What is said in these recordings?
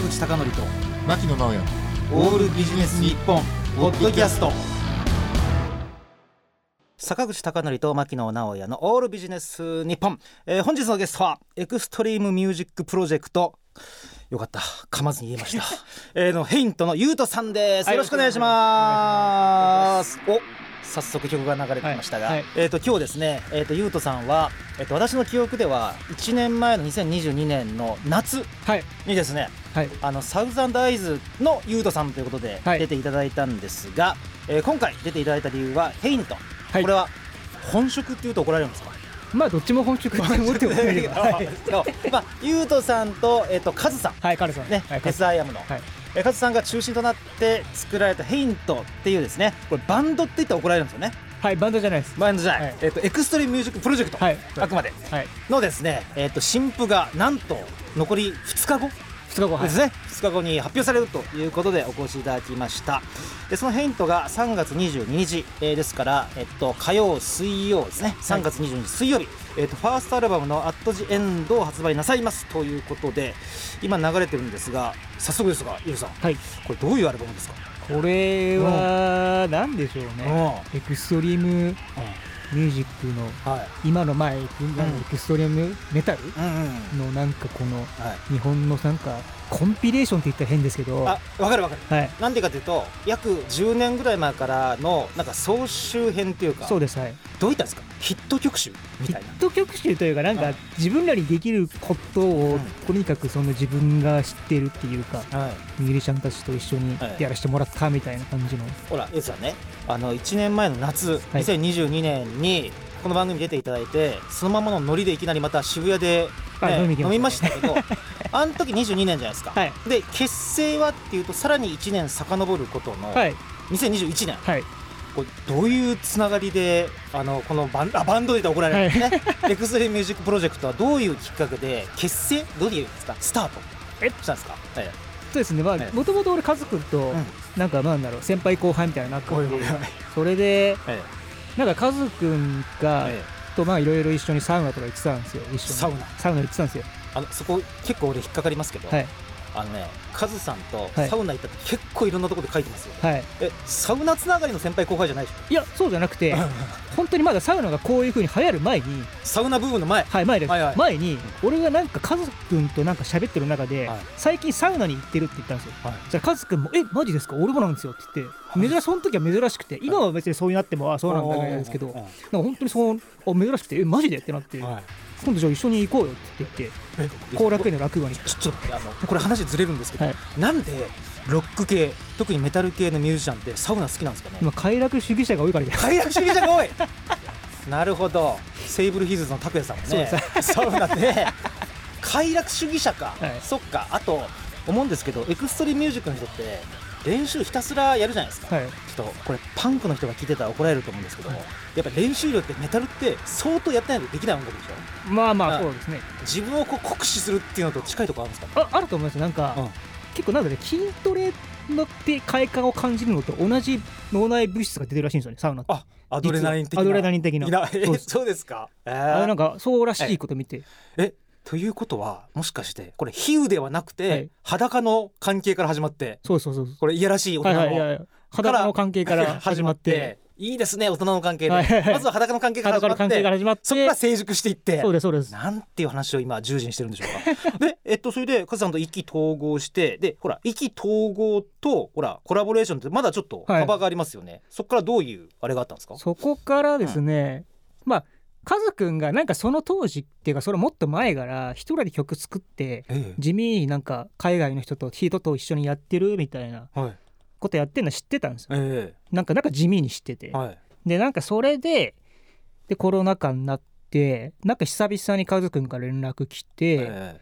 坂口孝則と牧野直哉。オールビジネス日本ポッドキャスト。坂口孝則と牧野直哉のオールビジネス日本、えー、本日のゲストは Extreme Music Project。よかった。噛まずに言えました。えーの Haint のゆうとさんです、はい。よろしくお願いします。お早速曲が流れてきましたが、はいはい。えっ、と今日ですねえっ、とゆうとさんはえっ、と私の記憶では1年前の2022年の夏はい。にですねはい。あの Thousand Eyes のユートさんということではい。出ていただいたんですが、えー今回出ていただいた理由は Haint、はい。これは本職っていうと怒られるんですか？まあどっちも本職って思ってもらえればはいのまあユートさんとえっ、とカズさん。はいカズさん。ね、はいカズ SIAM の、はいえーカズさんが中心となって作られた Haint っていうですねこれバンドって言ったら怒られるんですよね。はいバンドじゃないです。バンドじゃない、はい。えっ、と Extreme Music Project、はい。あくまで。はい。のですねえっ、と新譜がなんと残り2日後2日後はい。ですね、2日後に発表されるということでお越しいただきました。でそのヘイントが3月22日、えーですから、えっと、火曜水曜ですね。3月22日水曜日、えっと、ファーストアルバムの「アットジエンドを発売なさいます。ということで今流れてるんですが早速ですがゆうさん。はい。これどういうアルバムですか、これは何でしょうね。エクストリームミュージックのはい。今の前エクストリームメタルのなんかこのはい。日本のなんかコンピレーションって言ったら変ですけどはあわかるわかる。い。なんでかというと約10年ぐらい前からのなんか総集編っていうかそうですはい。どういったんですか？ヒット曲集みヒたいな。ット曲集というかなんかはい。自分らにできることをうん。とにかくその自分が知ってるっていうかはい。ミュージシャンたちと一緒にはい。やらせてもらったみたいな感じの。ほら、エさんね、あの1年前の夏、はい。2022年にこの番組に出ていただいて、そのままのノリでいきなりまた渋谷で、はいね飲みましたけど、あの時22年じゃないですか。はい。で、結成はっていうと、さらに1年遡ることの、はい。2021年、はい。これどういうつながりで、あのこのバン あバンドで怒られるんですね、 Extreme Music Project はどういうきっかけで、結成、どういうですか、スタート。え？したんですか。はい。そうですね。まあはい。もともと俺カズ君とうん。なんかなんだろう先輩後輩みたいな仲でそれではい。なんかカズ君がはい。とまあいろいろ一緒にサウナとか行ってたんですよ。一緒に。サウナ。サウナ行ってたんですよあのそこ結構俺引っかかりますけど、はい。あのねカズさんとはい。サウナ行ったって結構いろんなところで書いてますよ、はい。えサウナつながりの先輩後輩じゃないでしいやそうじゃなくてょ 本当にまだサウナがこういう風に流行る前にサウナブームの前。はい前です。はいはい。前に俺がなんかカズ君となんか喋ってる中ではい。最近サウナに行ってるって言ったんですよ。はい。じゃあカズ君も「えマジですか？俺もなんですよ」って言って。珍しその時は珍しくて今は別にそうになってもあそうなんだぐらいですけどうんなんか本当にそうあ珍しくて「えマジで?」ってなって。はい今度じゃあ一緒に行こうよって言ってえ後楽園の落語に。ちょっとあのこれ話ずれるんですけど、はい。なんでロック系特にメタル系のミュージシャンってサウナ好きなんですかね？今快楽主義者が多いからじ快楽主義者が多い。なるほど。セーブルヒルズの拓哉さんもそうねでサウナで。快楽主義者か、はい。そっか。あと思うんですけどエクストリームミュージックの人って練習ひたすらやるじゃないですか、はい。ちょっとこれパンクの人が聞いてたら怒られると思うんですけども、はい。やっぱ練習量ってメタルって相当やってないとできない音楽でしょ。まあまはいあそうですね。自分をこう酷使するっていうのと近いところあるんですかああると思います。なんか、うん。結構なんかね筋トレのって快感を感じるのと同じ脳内物質が出てるらしいんですよねサウナって。あアドレナリン的な。アドレナリン的な。そうですか。えあれなんーかそうらしいこと見て、えということはもしかしてこれ比喩ではなくて、はい。裸の関係から始まってそうそうそうこれいやらしい大は人の、いはいいやい。や裸の関係から始まって。いいですね大人の関係で、はいはいはい。まずは裸の関係から始まってそこから成熟していって。そうですそうです。なんていう話を今従事にしてるんでしょうか。でえっとそれでカズさんと意気投合してでほら意気投合とほらコラボレーションってまだちょっと幅がありますよね、そこからどういうあれがあったんですか？そこからですね、まあカズくんがなんかその当時っていうかそれもっと前から一人で曲作ってえ地味になんか海外の人と人と一緒にやってるみたいなことやってるの知ってたんですよ。えなんかなんか地味に知ってて。えはい。でなんかそれででコロナ禍になってなんか久々にカズくんから連絡来て、え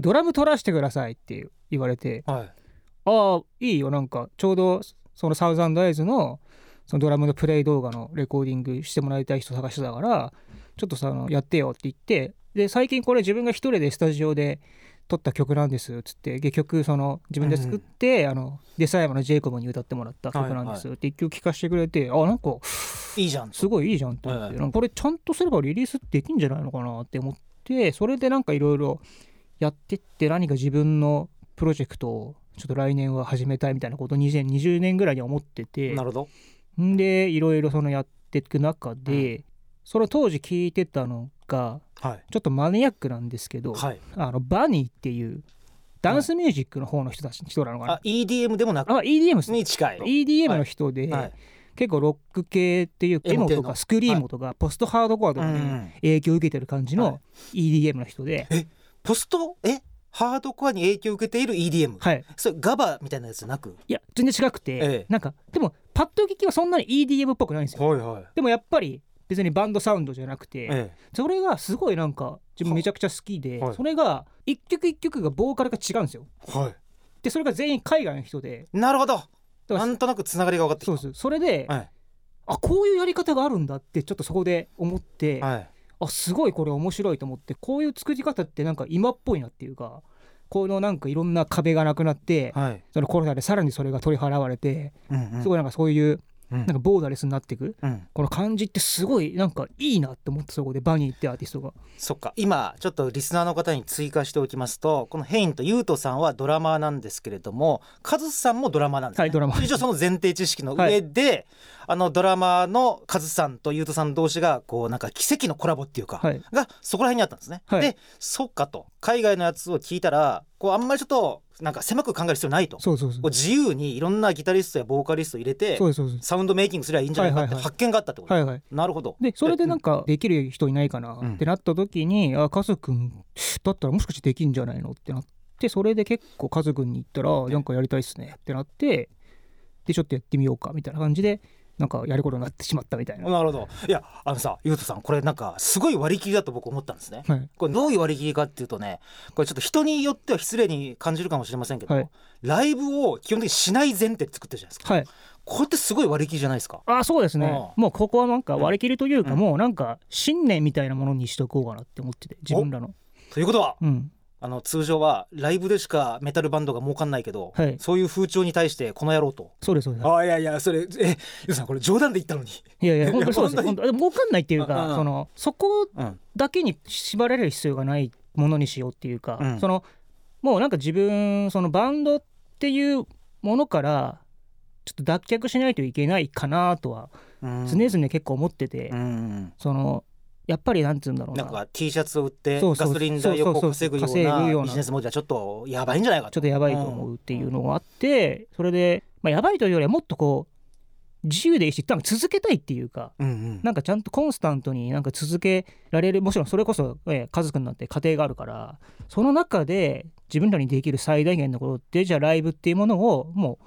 ドラム取らせてくださいって言われて。えはい。ああいいよ。なんかちょうどそのサウザンドアイズのそのドラムのプレイ動画のレコーディングしてもらいたい人探してたからちょっとさあのやってよって言ってで最近これ自分が一人でスタジオで撮った曲なんですっつって結局その自分で作って、あのデサイマのジェイコブに歌ってもらった曲なんですって一曲聴かせてくれて、あなんかいいじゃんすごいいいじゃんって思って、これちゃんとすればリリースできんじゃないのかなって思ってそれでなんかいろいろやってって何か自分のプロジェクトをちょっと来年は始めたいみたいなことを2020年ぐらいに思っててなるほんでいろいろそのやっていく中で、その当時聞いてたのがどはい。ちょっとマニアックなんですけど、はい。あのバニーっていうダンスミュージックの方の人たち人なのかな、あ EDM でもなく？あ EDM に近い EDM の人で、はい。結構ロック系っていうエモとかスクリームとかポストハードコアとかにうん影響を受けてる感じはの EDM の人で、ポスト？え？ハードコアに影響を受けている EDM、はい、それガバみたいなやつなく？いや全然違くて、ええ。なんかでもパッと聞きはそんなに EDM っぽくないんですよ。はいはい。でもやっぱり別にバンドサウンドじゃなくて、えそれがすごいなんか自分めちゃくちゃ好きで、はい。それが一曲一曲がボーカルが違うんですよ。えはい。でそれが全員海外の人で。なるほど。なんとなくつながりが分かってきた。そうですそれで、はいあこういうやり方があるんだってちょっとそこで思って、はい。あすごいこれ面白いと思ってこういう作り方ってなんか今っぽいなっていうかこのなんかいろんな壁がなくなって、はい。そのコロナでさらにそれが取り払われて、うんうん。すごいなんかそういううんなんかボーダレスになっていく。うん。この感じってすごいなんかいいなって思ってそこでバニーってアーティストが。そっか。今ちょっとリスナーの方に追加しておきますとこのヘインとユウトさんはドラマーなんですけれどもカズさんもドラマーなんですね、はいドラマー一応その前提知識の上で、あのドラマーのカズさんとユウトさん同士がこうなんか奇跡のコラボっていうか、はい。がそこら辺にあったんですね、はい。でそっかと。海外のやつを聞いたらこうあんまりちょっとなんか狭く考える必要ないと。そうそうそう。こう自由にいろんなギタリストやボーカリストを入れてサウンドメイキングすればいいんじゃないかって発見があったってこと、はいはい。なるほど。でそれでなんかできる人いないかなってなった時に、あカズくんだったらもしかしてできんじゃないのってなってそれで結構カズくんに言ったらなんかやりたいっすねってなってでちょっとやってみようかみたいな感じでなんかやることになってしまったみたいな、なるほど。いやあのさゆうとさんこれなんかすごい割り切りだと僕思ったんですね。はい。これどういう割り切りかっていうとねこれちょっと人によっては失礼に感じるかもしれませんけど、はい。ライブを基本的にしない前提で作ってるじゃないですか。はい。これってすごい割り切りじゃないですか。あそうですね。うもうここはなんか割り切りというか、うん。もうなんか信念みたいなものにしとこうかなって思ってて自分らの。ということはうんあの通常はライブでしかメタルバンドが儲かんないけど、はい。そういう風潮に対してこの野郎と。そうですそうです。あいやいやそれえゆうとさんこれ冗談で言ったのに。いやいや 本当にそうです。本当に。儲かんないっていうかそのそこうん。だけに縛られる必要がないものにしようっていうか、うん。そのもうなんか自分そのバンドっていうものからちょっと脱却しないといけないかなとはうん。常々結構思ってて、うん。そのやっぱりなんつうんだろうな。なんか T シャツを売ってガソリン代を稼ぐようなな。ビジネスモデルはちょっとやばいんじゃないかちょっとやばいと思うっていうのがあってそれで、まあ、やばいというよりはもっとこう自由でいいし多分続けたいっていうかうんうん。なんかちゃんとコンスタントになんか続けられるもちろんそれこそ、えー、家族になって家庭があるからその中で自分らにできる最大限のことってじゃあライブっていうものをも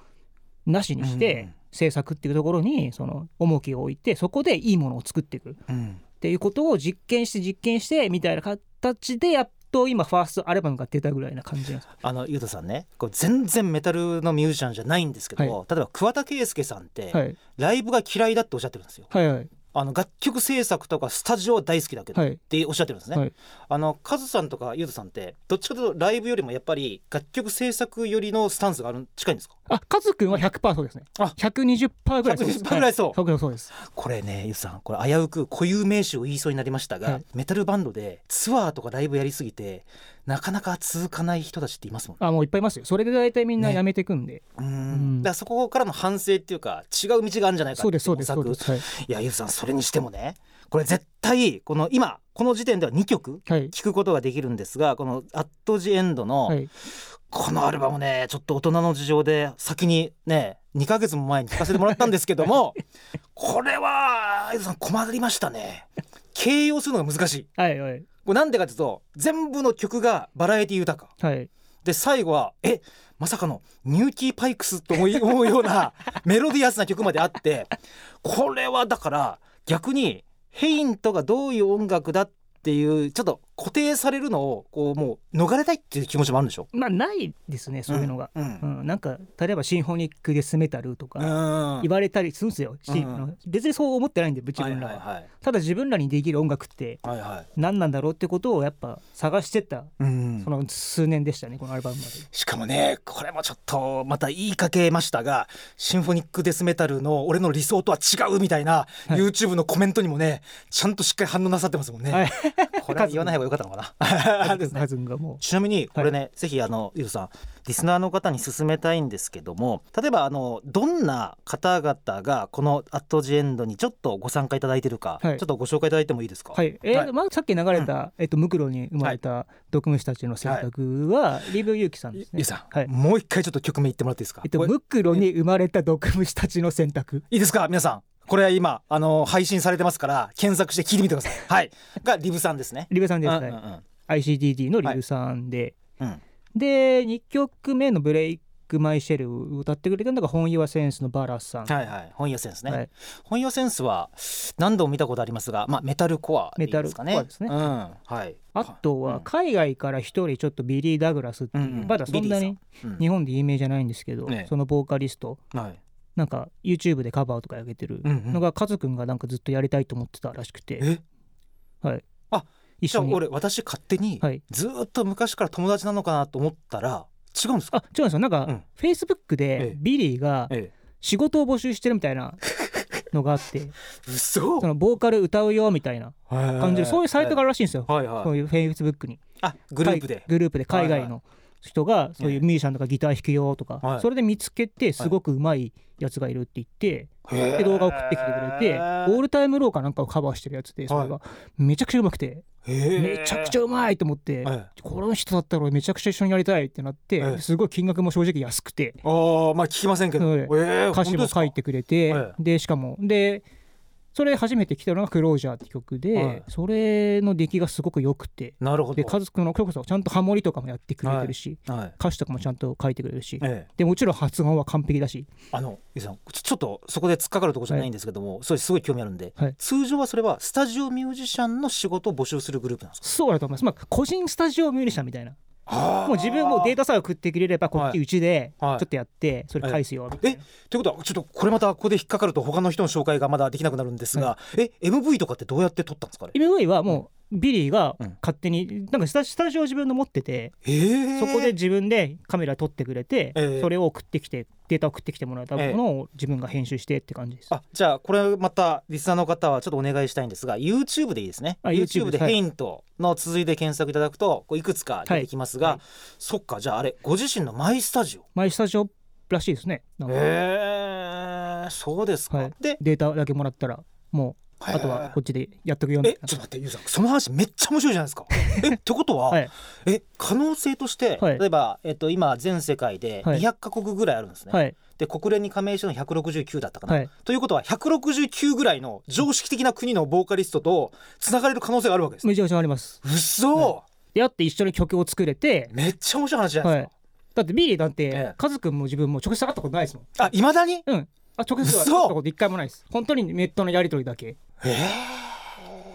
うなしにしてん制作っていうところにその重きを置いてそこでいいものを作っていく。っうんていうことを実験して実験してみたいな形でやっと今ファーストアルバムが出たぐらいな感じなんですあのゆうとさんねこう全然メタルのミュージシャンじゃないんですけど、は例えば桑田佳祐さんって、はい。ライブが嫌いだっておっしゃってるんですよ。はいはいあの楽曲制作とかスタジオは大好きだけど、はい。っておっしゃってるんですね、はい。あのカズさんとかゆうとさんってどっちかというとライブよりもやっぱり楽曲制作よりのスタンスがある近いんですか？あカズくんは100%そうですね。あ。120%ぐらいそうです。120%ぐらいそう。はい。そうです。これねゆうとさんこれ危うく固有名詞を言いそうになりましたが、はい。メタルバンドでツアーとかライブやりすぎてなかなか続かない人たちっていますもんね。あもういっぱいいますよ。それで大体みんなね。やめていくんで、うん。うん。だからそこからの反省っていうか違う道があるんじゃないかそうですそうですってい模索そうです。はい。いやゆうとさんそれにしてもねこれ絶対この今この時点では2曲はい。聴くことができるんですがこの「アット・ジ・エンド」のはい。このアルバムねちょっと大人の事情で先にね2ヶ月も前に聴かせてもらったんですけどもこれはゆうとさん困りましたね。形容するのが難しい。はいはいこれなんでかというと全部の曲がバラエティ豊か。はい。で最後はえまさかのニューキー・パイクスと 思うようなメロディアスな曲まであってこれはだから逆にヘイントがどういう音楽だっていうちょっと固定されるのをこうもう逃れたいっていう気持ちもあるんでしょ？まあないですねそういうのが、ううん。んなんか例えばシンフォニックデスメタルとかうん。言われたりするんですよ、しうん。別にそう思ってないんで自はい分らは、はいはいただ自分らにできる音楽って何なんだろうってことをやっぱ探してったうん。その数年でしたねこのアルバムまで。しかもねこれもちょっとまた言いかけましたがシンフォニックデスメタルの俺の理想とは違うみたいな、はい。YouTube のコメントにもねちゃんとしっかり反応なさってますもんね、はい。これは言わない方が良かったのかな？ですね。ちなみにこれね、ぜひあのゆうさんリスナーの方に勧めたいんですけども例えばあのどんな方々がこの「アットジエンド」にちょっとご参加いただいてるか、はい。ちょっとご紹介いただいてもいいですか？うはい。えーはい。まあ、さっき流れた、えっと、ムクロに生まれた毒虫たちの選択は、リブユウキさんですね。ゆうさん、はい。もう一回ちょっと曲名言ってもらっていいですか、えっと、ムクロに生まれた毒虫たちの選択。いいですか？皆さんこれは今あの配信されてますから検索して聞いてみてください。はい。がリブさんですね。リブさんですね、うんうんうん。ICDD のリブさんで、うん。で2曲目の「ブレイク・マイ・シェル」を歌ってくれたのが HONE YOUR SENSE のバラスさん、はいはい。 HONE YOUR SENSE ね、はい。 HONE YOUR SENSE は何度も見たことありますがまあメタルコアでいいですかね。メタルコアですね。うん。はい。あとは海外から一人ちょっとビリー・ダグラスっていう、うんうん。まだそんなにうん。日本で有名じゃないんですけど、ね。そのボーカリストはいなんか YouTube でカバーとか上げてるのがカズくんがなんかずっとやりたいと思ってたらしくて、え？はい、あじゃあ一緒に俺私勝手にはい。ずーっと昔から友達なのかなと思ったら違うんですか？あ違うんですよ。なんか、うん。Facebook えでえビリーがええ。仕事を募集してるみたいなのがあって。嘘。そのボーカル歌うよみたいな感じでそういうサイトがあるらしいんですよ、はいはい。そういう Facebook に。あグループで。海グループで海外の人がそういうミュージシャンとかギター弾くよとか、はい。それで見つけてすごくうまいやつがいるって言って、へーで動画送ってきてくれてオールタイムローかなんかをカバーしてるやつでそれがめちゃくちゃうまくてめちゃくちゃうまいと思ってえこの人だったら俺めちゃくちゃ一緒にやりたいってなってええ。すごい金額も正直安くて。あーまあ聞きませんけど、歌詞も書いてくれてえ。でしかもでそれ初めて来たのが「クロージャー」って曲はい。でそれの出来がすごく良くて。なるほど。で家族の曲そちゃんとハモリとかもやってくれてるしはい。歌詞とかもちゃんと書いてくれるし。ええ。でもちろん発音は完璧だし。あのゆうさんちょっとそこで突っかかるところじゃないんですけども、それすごい興味あるんで、はい。通常はそれはスタジオミュージシャンの仕事を募集するグループなんですか？そうだと思います。まあ個人スタジオミュージシャンみたいなもう自分もデータさえ送ってくれればこっはいちうちでちはい。ょっとやってそれ返すよみたいな。ということはちょっとこれまたここで引っかかると他の人の紹介がまだできなくなるんですが、え MV とかってどうやって撮ったんですかね MV はもうビリーがうん。勝手になんかスタスタジオ自分の持っててえー、そこで自分でカメラ撮ってくれて、ええ。それを送ってきてデータ送ってきてもらったものを自分が編集してって感じです。あじゃあこれまたリスナーの方はちょっとお願いしたいんですが YouTube でいいですね。あ YouTube で「はい。ヘイント」の続いて検索いただくとこういくつか出てきますが、はい。はいそっかじゃああれご自身のマイスタジオ？マイスタジオらしいですね。へえそうですか、はい。でデータだけもらったらもうあとはこっちでやっとくよみたいな。えちょっと待ってゆうさんその話めっちゃ面白いじゃないですか。えってことは、はい。え可能性として、はい。例えば、えっと、今全世界ではい。200カ国ぐらいあるんですね、はい。で国連に加盟してるの169だったかな、はい。ということは169ぐらいの常識的な国のボーカリストとつながれる可能性があるわけです。めちゃくちゃあります。うそ、はでやって一緒に曲を作れて、めっちゃ面白い話じゃないはいですか、。だってビリーだって、ええ。カズくんも自分も直接会ったことないですもん。あいまだに？うん。あ直接会ったこと一回もないです。本当にネットのやり取りだけ。え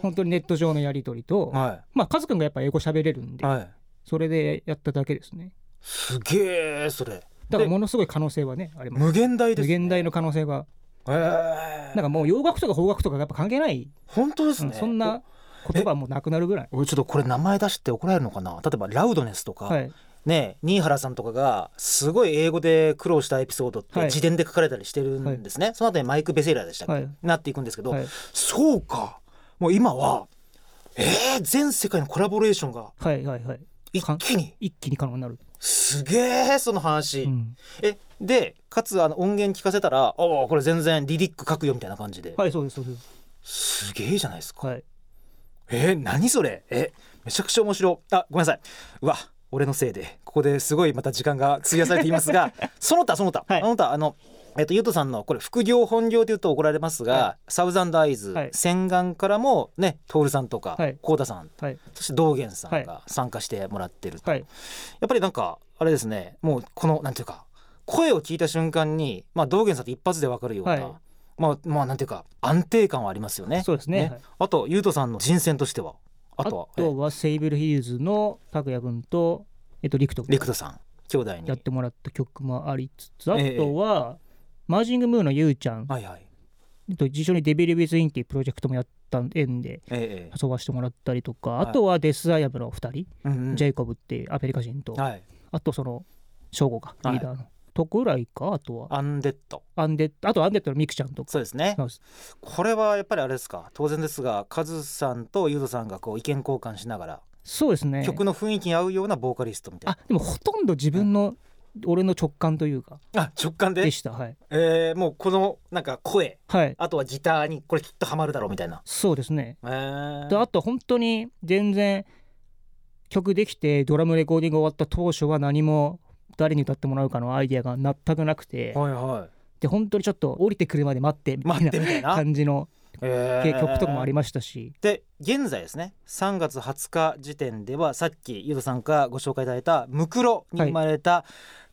本当にネット上のやり取りと、ー、はまあカズくんがやっぱ英語喋れるんで、いはい。それでやっただけですね。すげえそれ。だからでものすごい可能性はねあります。無限大です、ね、無限大の可能性がえー、なんかもう洋楽とか邦楽とかやっぱ関係ない、本当ですね、うんそんな言葉はもうなくなるぐらい。お俺ちょっとこれ名前出して怒られるのかな。例えばラウドネスとか、はい、ね新原さんとかがすごい英語で苦労したエピソードってはい。自伝で書かれたりしてるんですね、その後にマイク・ベセラーでしたっけ、はい。なっていくんですけど、はい、そうか。もう今はえー、全世界のコラボレーションがはい、はい、はい。一気に。一気に可能になる。すげえその話、うん、えでかつあの音源聞かせたら「おおこれ全然リリック書くよ」みたいな感じで、はい、そうです、そうです。すげえじゃないですか。はい。えー、何それ？えめちゃくちゃ面白い。あごめんなさい。うわ俺のせいでここですごいまた時間が費やされていますが その他その他、はい。その他あのえっと、ゆうとさんのこれ副業本業というと怒られますが、はサウザンドアイズ、はい。洗顔からもね徹さんとかはい。浩太さんはい。そして道元さんはが参加してもらってると、はい。やっぱりなんかあれですねもうこのなんていうか声を聞いた瞬間に、まあ、道元さんって一発でわかるような、はい。まあまあなんていうか安定感はありますよね。そうですね。はい。あとゆうとさんの人選としてはああとはとは Sable Hills の拓也君と、えっと、リクト君。リクトさん兄弟に。やってもらった曲もありつつ、あえ。えとは、 Merging Moon のゆうちゃん、はいはい。えっと一緒に Devil Within っていうプロジェクトもやった縁でええ遊ばしてもらったりとか、はい。あとは Death I Am の2人、ジェイコブっていうアメリカ人と、はい。あとその、ショーゴがはい。リーダーのとぐらいかあとは。アンデッド。アンデッド。あとアンデッドのミクちゃんとか。そうですね。これはやっぱりあれですか？当然ですがカズさんとユートさんがこう意見交換しながら、そうですね。曲の雰囲気に合うようなボーカリストみたいあでもほとんど自分の、俺の直感というか。なあ直感で？でした。はい。えーもうこのなんか声はい。あとはギターにこれきっとハマるだろうみたいな。そうですね。えー。であと本当に全然曲できてドラムレコーディング終わった当初は何も誰に歌ってもらうかのアイデアが全くなくて。はいはで本当にちょっと降りてくるまで待ってみたいな感じのえー。曲とかもありましたし、で現在ですね3月20日時点ではさっきユードさんからご紹介いただいたムクロに生まれた、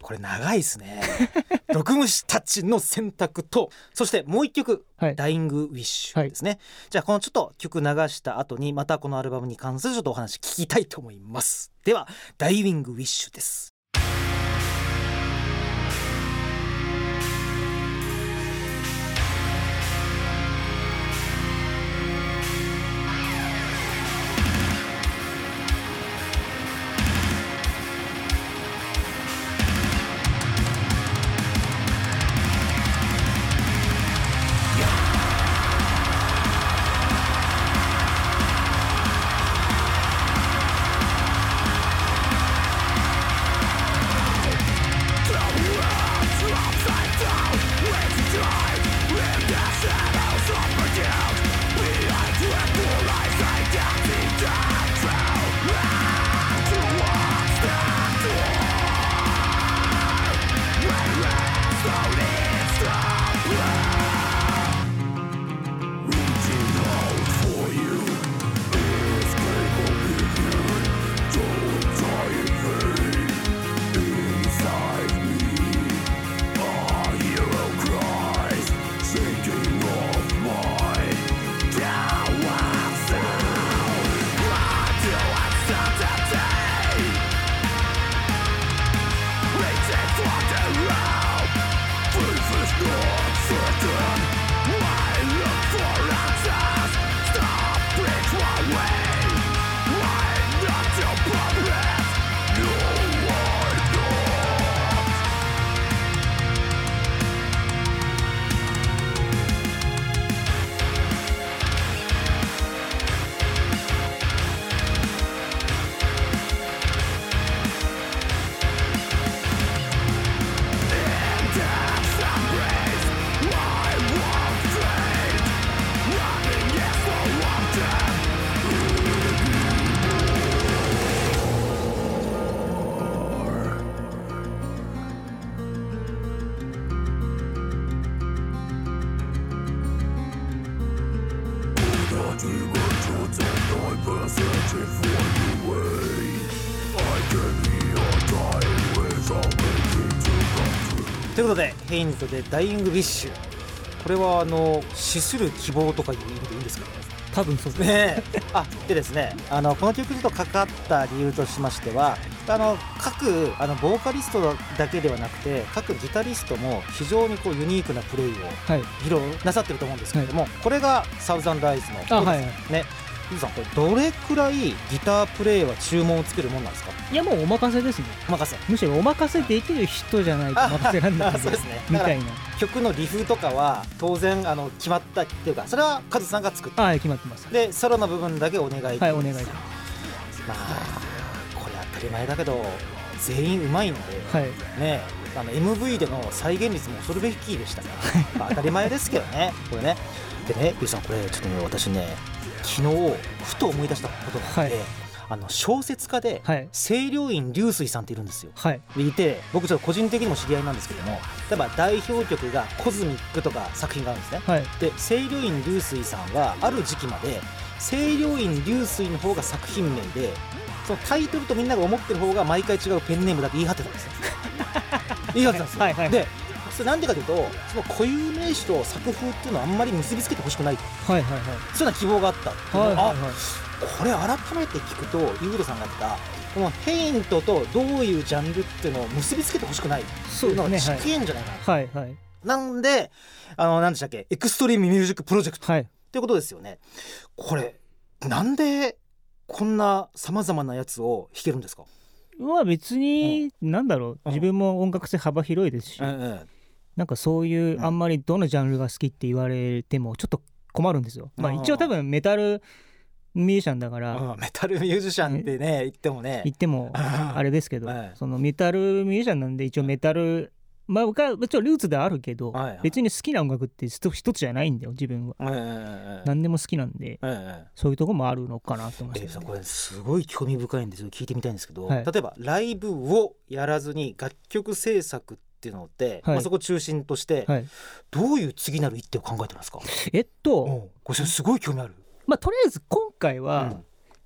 これ長いですね。毒虫たちの選択とそしてもう一曲はい。ダイイングウィッシュですね、じゃあこのちょっと曲流した後にまたこのアルバムに関するちょっとお話聞きたいと思います。ではダイイングウィッシュですということでヘイントでダイイングウィッシュこれはあの死する希望とかいう意味でいいんですか？ね多分そうです。ねえ。あでですねあのこの曲とかかった理由としましてはあの各あのボーカリストだけではなくて各ギタリストも非常にこうユニークなプレイをはい。披露なさってると思うんですけれども、これがサウザンライズのあはい。はいね。ゆうさんこれどれくらいギタープレイは注文をつけるもんなんですか？いやもうお任せですね。お任せ。むしろお任せできる人じゃないとお任せなんだあ そうですね。みたいな。曲のリフとかは当然あの決まったっていうかそれはカズさんが作った。はい決まってます。でソロの部分だけお願いはいお願いします。まあり前だけど全員うまいので、はい。ねあの MV での再現率も恐るべきでしたから、まあ当たり前ですけどね これね。でねゆうさんこれちょっとね私ね昨日ふと思い出したことがあって、はい。あの小説家ではい。清涼院流水さんっているんですよ。はい。でいて僕ちょっと個人的にも知り合いなんですけども例えば代表曲が「コズミック」とか作品があるんですね。はい。で清涼院流水さんはある時期まで清涼院流水の方が作品名でそのタイトルとみんなが思ってる方が毎回違うペンネームだって言い張ってたんですよ。言い張ってたんですよ、はいはいでそれなんでかというとその固有名詞と作風っていうのはあんまり結びつけてほしくないはいはいはい。そういうような希望があったっていうはいはいはい。これ改めて聞くとユートさんが言ったこの Haint とどういうジャンルっていうのを結びつけてほしくないってそういうのがですね近い。んじゃないかな、はいはい。なんであの何でしたっけ？ Extreme Music Project。はい。っていうことですよね。これなんでこんなさまざまなやつを弾けるんですか？は別に、なんだろう。うん。自分も音楽性幅広いですし、うなんかそういううんあんまりどのジャンルが好きって言われてもちょっと困るんですよ。まあ一応多分メタルミュージシャンだからうんメタルミュージシャンってね言ってもね。言ってもああれですけどはい そのメタルミュージシャンなんで一応メタルまあ僕はもちろんルーツではあるけどはいはい。別に好きな音楽って一つじゃないんだよ自分は。うんうんうんうん何でも好きなんでうんうんそういうとこもあるのかなと思いえーさんます。けどね、これすごい興味深いんですよ聞いてみたいんですけど、はい。例えばライブをやらずに楽曲制作っていうのって、はい。まあ、そこを中心として、はい、どういう次なる一手を考えてますか、えっと、うんこれすごい興味ある、まあとりあえず今回は、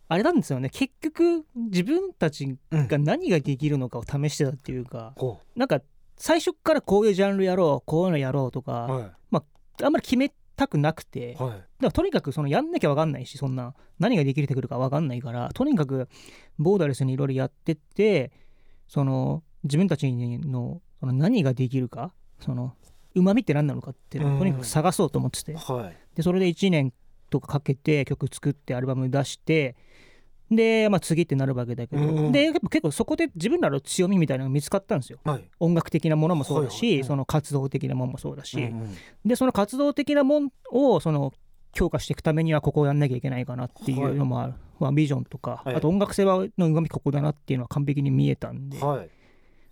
あれなんですよね。結局自分たちうん。が何ができるのかを試してたっていうか、こなんか最初からこういうジャンルやろうこういうのやろうとか、うはあんまり決めたくなくて、いはい。だからとにかくそのやんなきゃ分かんないしそんな何ができてくるか分かんないからとにかくボーダレスにいろいろやってってその自分たちのその何ができるかそのうまみって何なのかっていうのうん。をとにかく探そうと思ってて。はい。でそれで1年とかかけて曲作ってアルバム出してで、まあ、次ってなるわけだけど、うんでやっぱ結構そこで自分らの強みみたいなのが見つかったんですよ。はい。音楽的なものもそうだし、はいはいその活動的なものもそうだし、うんうん。でその活動的なもんをその強化していくためにはここをやんなきゃいけないかなっていうのもある、まあ、ビジョンとか、はい。あと音楽性はのうまみここだなっていうのは完璧に見えたんで、はい。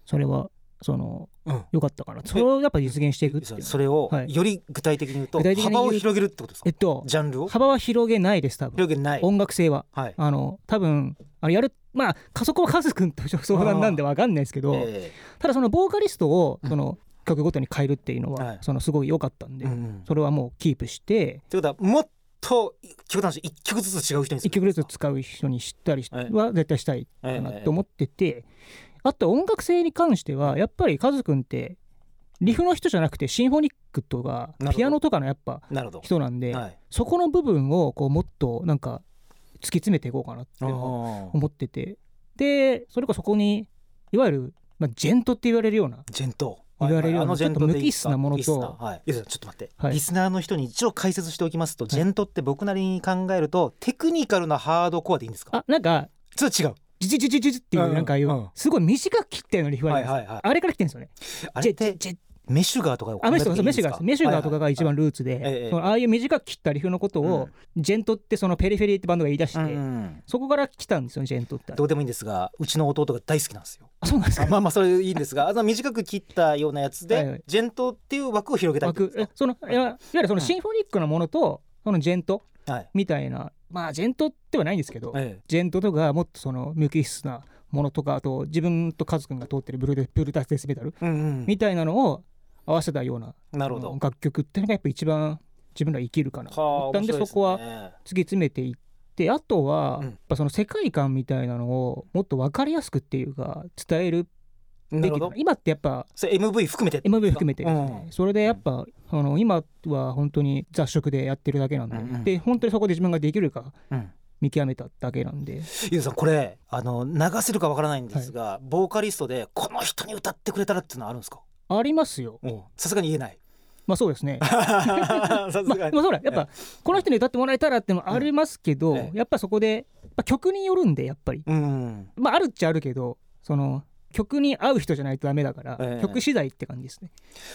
それはそのうん。良かったかなそれをやっぱ実現していくっていうそれをはい。より具体的に言うと、幅を広げるってことですか？えっとジャンルを？幅は広げないです多分。広げない。音楽性は。はい。あの多分あのやるまあ加速はカズ君と相談なんで分かんないですけど、えただそのボーカリストをうん。その曲ごとに変えるっていうのは、はい。そのすごい良かったんで、それはもうキープして。ということはもっと極端な話一曲ずつ違う人にする一曲ずつ使う人にしたりはい。は絶対したいかなと思ってて、あと音楽性に関してはやっぱりカズくんってリフの人じゃなくてシンフォニックとかピアノとかのやっぱ人なんで、はい。そこの部分をこうもっとなんか突き詰めていこうかなって思ってて。でそれこそそこにいわゆる、まあ、ジェントって言われるようなジェント。言われるようなちょっと無機質なものとはい。ちょっと待って、はい。リスナーの人に一応解説しておきますと、ジェントって僕なりに考えるとテクニカルなハードコアでいいんですか？あなんかちょっと違うジジジジジジっていううんなんかいう、うんすごい短く切ったようなリフはいはいはい。あれから来てるんですよね。あれってメシュガーとかメシュガーとかが一番ルルーツで、ああいう短く切ったリフのことを、ジェントってそのペリフェリーってバンドが言い出して、そこから来たんですよジェントって。どうでもいいんですがうちの弟が大好きなんですよ。あそうなんですかあまあまあそれいいんですがあの短く切ったようなやつで、ジェントっていう枠を広げたいそのいわゆるそのシンフォニックなものとそのジェントみたいなまあジェントではないんですけど、えジェントとかもっとその無機質なものとかあと自分とカズくんが通ってるブルーデブルータスデスメタルみたいなのを合わせたようななるほど。楽曲っていうのがやっぱ一番自分ら生きるかな。と思ったんで面白いそこは突き詰めていってあとは、うん。やっぱその世界観みたいなのをもっと分かりやすくっていうか伝えるべきる。今ってやっぱそれ MV 含めて。MV 含めてですね、うん。それでやっぱ、あの今は本当に雑食でやってるだけなんで、うんうん。で本当にそこで自分ができるかうん。見極めただけなんで。ゆうさんこれあの流せるかわからないんですが、ボーカリストでこの人に歌ってくれたらっていうのはあるんですか？ありますよ。さすがに言えない。まあそうですね。さすまあ、がに。まあ、そうだ。やっぱこの人に歌ってもらえたらってのもありますけど、ええ。やっぱそこで、まあ、曲によるんでやっぱり。うん。まああるっちゃあるけどその曲に合う人じゃないとダメだから、ええ。曲次第って感じですね。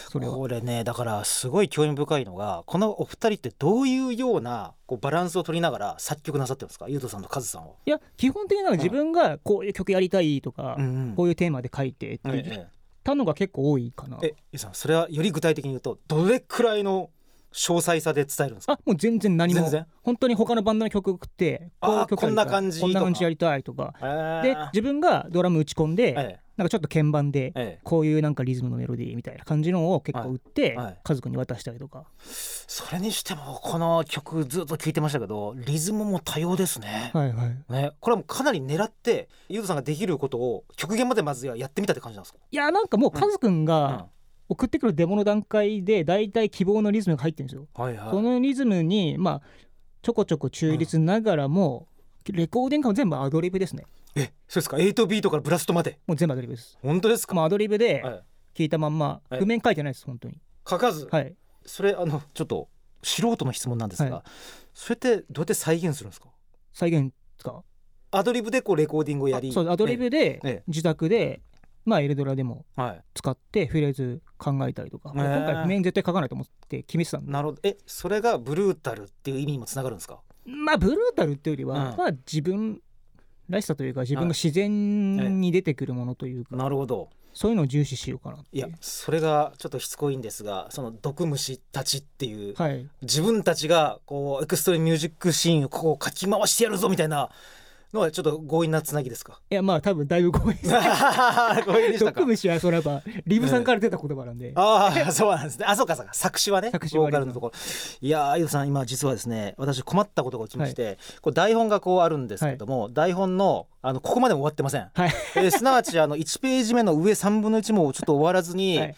それは。これねだからすごい興味深いのがこのお二人ってどういうようなこうバランスを取りながら作曲なさってるんですか？ゆうとさんとカズさんは。いや基本的になんか自分がこういう曲やりたいとか、んこういうテーマで書いてって言っえたのが結構多いかな、ええゆうさんそれはより具体的に言うとどれくらいの詳細さで伝えるんですか？あもう全然何も。全然？本当に他のバンドの曲送ってこう曲こんな感じこんな感じやりたいとか。でえー自分がドラム打ち込んで、えなんかちょっと鍵盤でこういうなんかリズムのメロディーみたいな感じのを結構打って、はい。はい家族に渡したりとか。それにしてもこの曲ずっと聴いてましたけどリズムも多様ですね。はいはい。ね、これはもうかなり狙ってゆうとさんができることを極限までまずはやってみたって感じなんですか、いやなんかもうカズくんうん。が送ってくるデモの段階で大体希望のリズムが入ってるんですよ。はいはい。そのリズムにまあちょこちょこ中立ながらも、レコーディングも全部アドリブですね。えそうですか。8ビートからブラストまで。もう全部アドリブです。本当ですか、まあアドリブではい、聞いたまんまはい。譜面書いてないです本当に。書かず、はい。それあのちょっと素人の質問なんですが、はい。それってどうやって再現するんですか？再現ですか？アドリブでこうレコーディングをやりそうアドリブでええ。自宅でまあエルドラでもはい。使ってフレーズ考えたりとか、へえ。今回譜面絶対書かないと思って決めてたんで。なるほど。えそれがブルータルっていう意味にもつながるんですか？まあブルータルっていうよりは、うん。まあ自分らしさというか自分が自然に出てくるものというか、なるほど。そういうのを重視しようかなっていやそれがちょっとしつこいんですがその毒虫たちっていうはい。自分たちがこうエクストリームミュージックシーンをこうかき回してやるぞみたいなのはちょっと強引なつなぎですか？いやまあ多分だいぶ強引です。強引でしたか？毒虫はそれやっぱリブさんから出た言葉なんで、ああそうなんですね。あそうかそうか。作詞はね作詞はボーカルのところ。いやーゆうさん今実はですね私困ったことが起きまして、これ台本がこうあるんですけども、台本のあのここまでも終わってません、はい。えーすなわちあの1ページ目の上3分の1もちょっと終わらずに、はい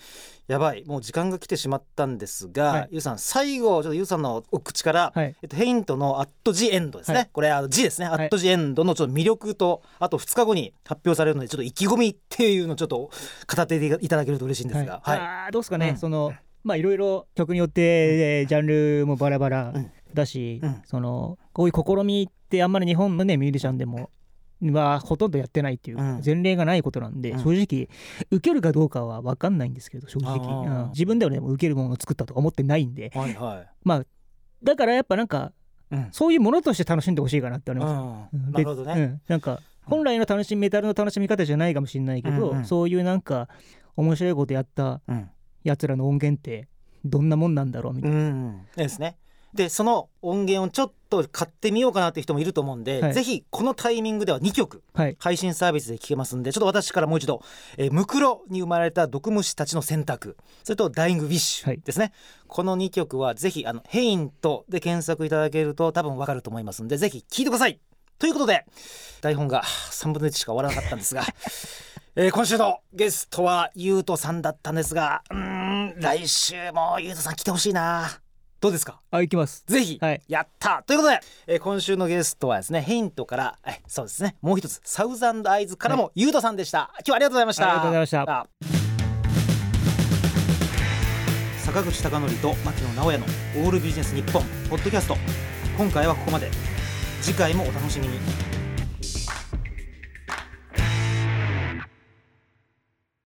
やばいもう時間が来てしまったんですが、はい。ゆうさん最後ちょっとゆうさんのお口から、はい。えっと、ヘイントの「アット・ジ・エンド」ですね、はい。これあの G ですね「アい。ット・ジ・エンド」のちょっと魅力とあと2日後に発表されるのでちょっと意気込みっていうのをちょっと語っていただけると嬉しいんですが、はい。あーどうですかね、うん。そのまあいろいろ曲によって、えージャンルもバラバラうん。だし、うん。そのこういう試みってあんまり日本のねミュージシャンでもはほとんどやってないっていう前例がないことなんで、うん。正直受けるかどうかは分かんないんですけど正直、自分ではね受けるものを作ったとか思ってないんでまあだからやっぱなんかうん。そういうものとして楽しんでほしいかなって思います、なるほどね、うん、なんか本来の楽しみメタルの楽しみ方じゃないかもしれないけど、そういうなんか面白いことやったうん。やつらの音源ってどんなもんなんだろうみたいな、うんですね。でその音源をちょっと買ってみようかなっていう人もいると思うんで、はい。ぜひこのタイミングでは2曲はい。配信サービスで聴けますんでちょっと私からもう一度「えームクロに生まれた毒虫たちの選択」それと「ダイイング・ウィッシュ」ですね、この2曲はぜひあのヘイントで検索いただけると多分わかると思いますんでぜひ聴いてください。ということで台本が3分の1しか終わらなかったんですが、えー今週のゲストはゆうとさんだったんですがうーん来週もゆうとさん来てほしいなどうですか？あ行きます。ぜひ、はい。やった！ということで、えー今週のゲストはですねヘイントからえそうですねもう一つサウザンドアイズからもゆうとさんでした。今日はありがとうございました。ありがとうございました。あ。坂口孝則と牧野直哉のオールビジネス日本ポッドキャスト。今回はここまで。次回もお楽しみに